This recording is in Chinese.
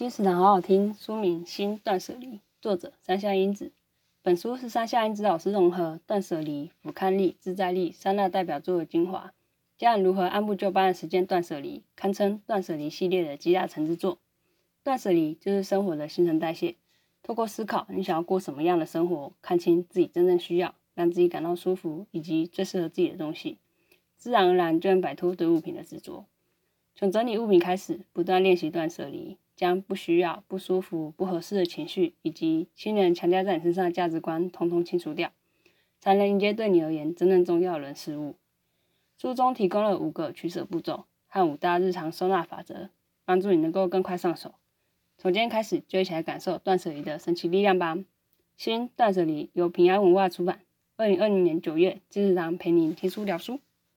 金石堂好好听，书名《心断舍离》，作者山下英子。本书是山下英子老师融合断舍离、俯瞰力、自在力三大代表作的精华，教你如何按部就班的实践断舍离，堪称断舍离系列的集大成之作。断舍离就是生活的新陈代谢，透过思考你想要过什么样的生活，看清自己真正需要，让自己感到舒服以及最适合自己的东西，自然而然就能摆脱对物品的执着。从整理物品开始，不断练习断舍离。将不需要、不舒服、不合适的情绪，以及亲人强加在你身上的价值观，统统清除掉，才能迎接对你而言真正重要的人事物。书中提供了五个取舍步骤和五大日常收纳法则，帮助你能够更快上手。从今天开始，就一起来感受断舍离的神奇力量吧！新断舍离由平安文化出版，二零二零年九月，金日堂陪您听书聊书。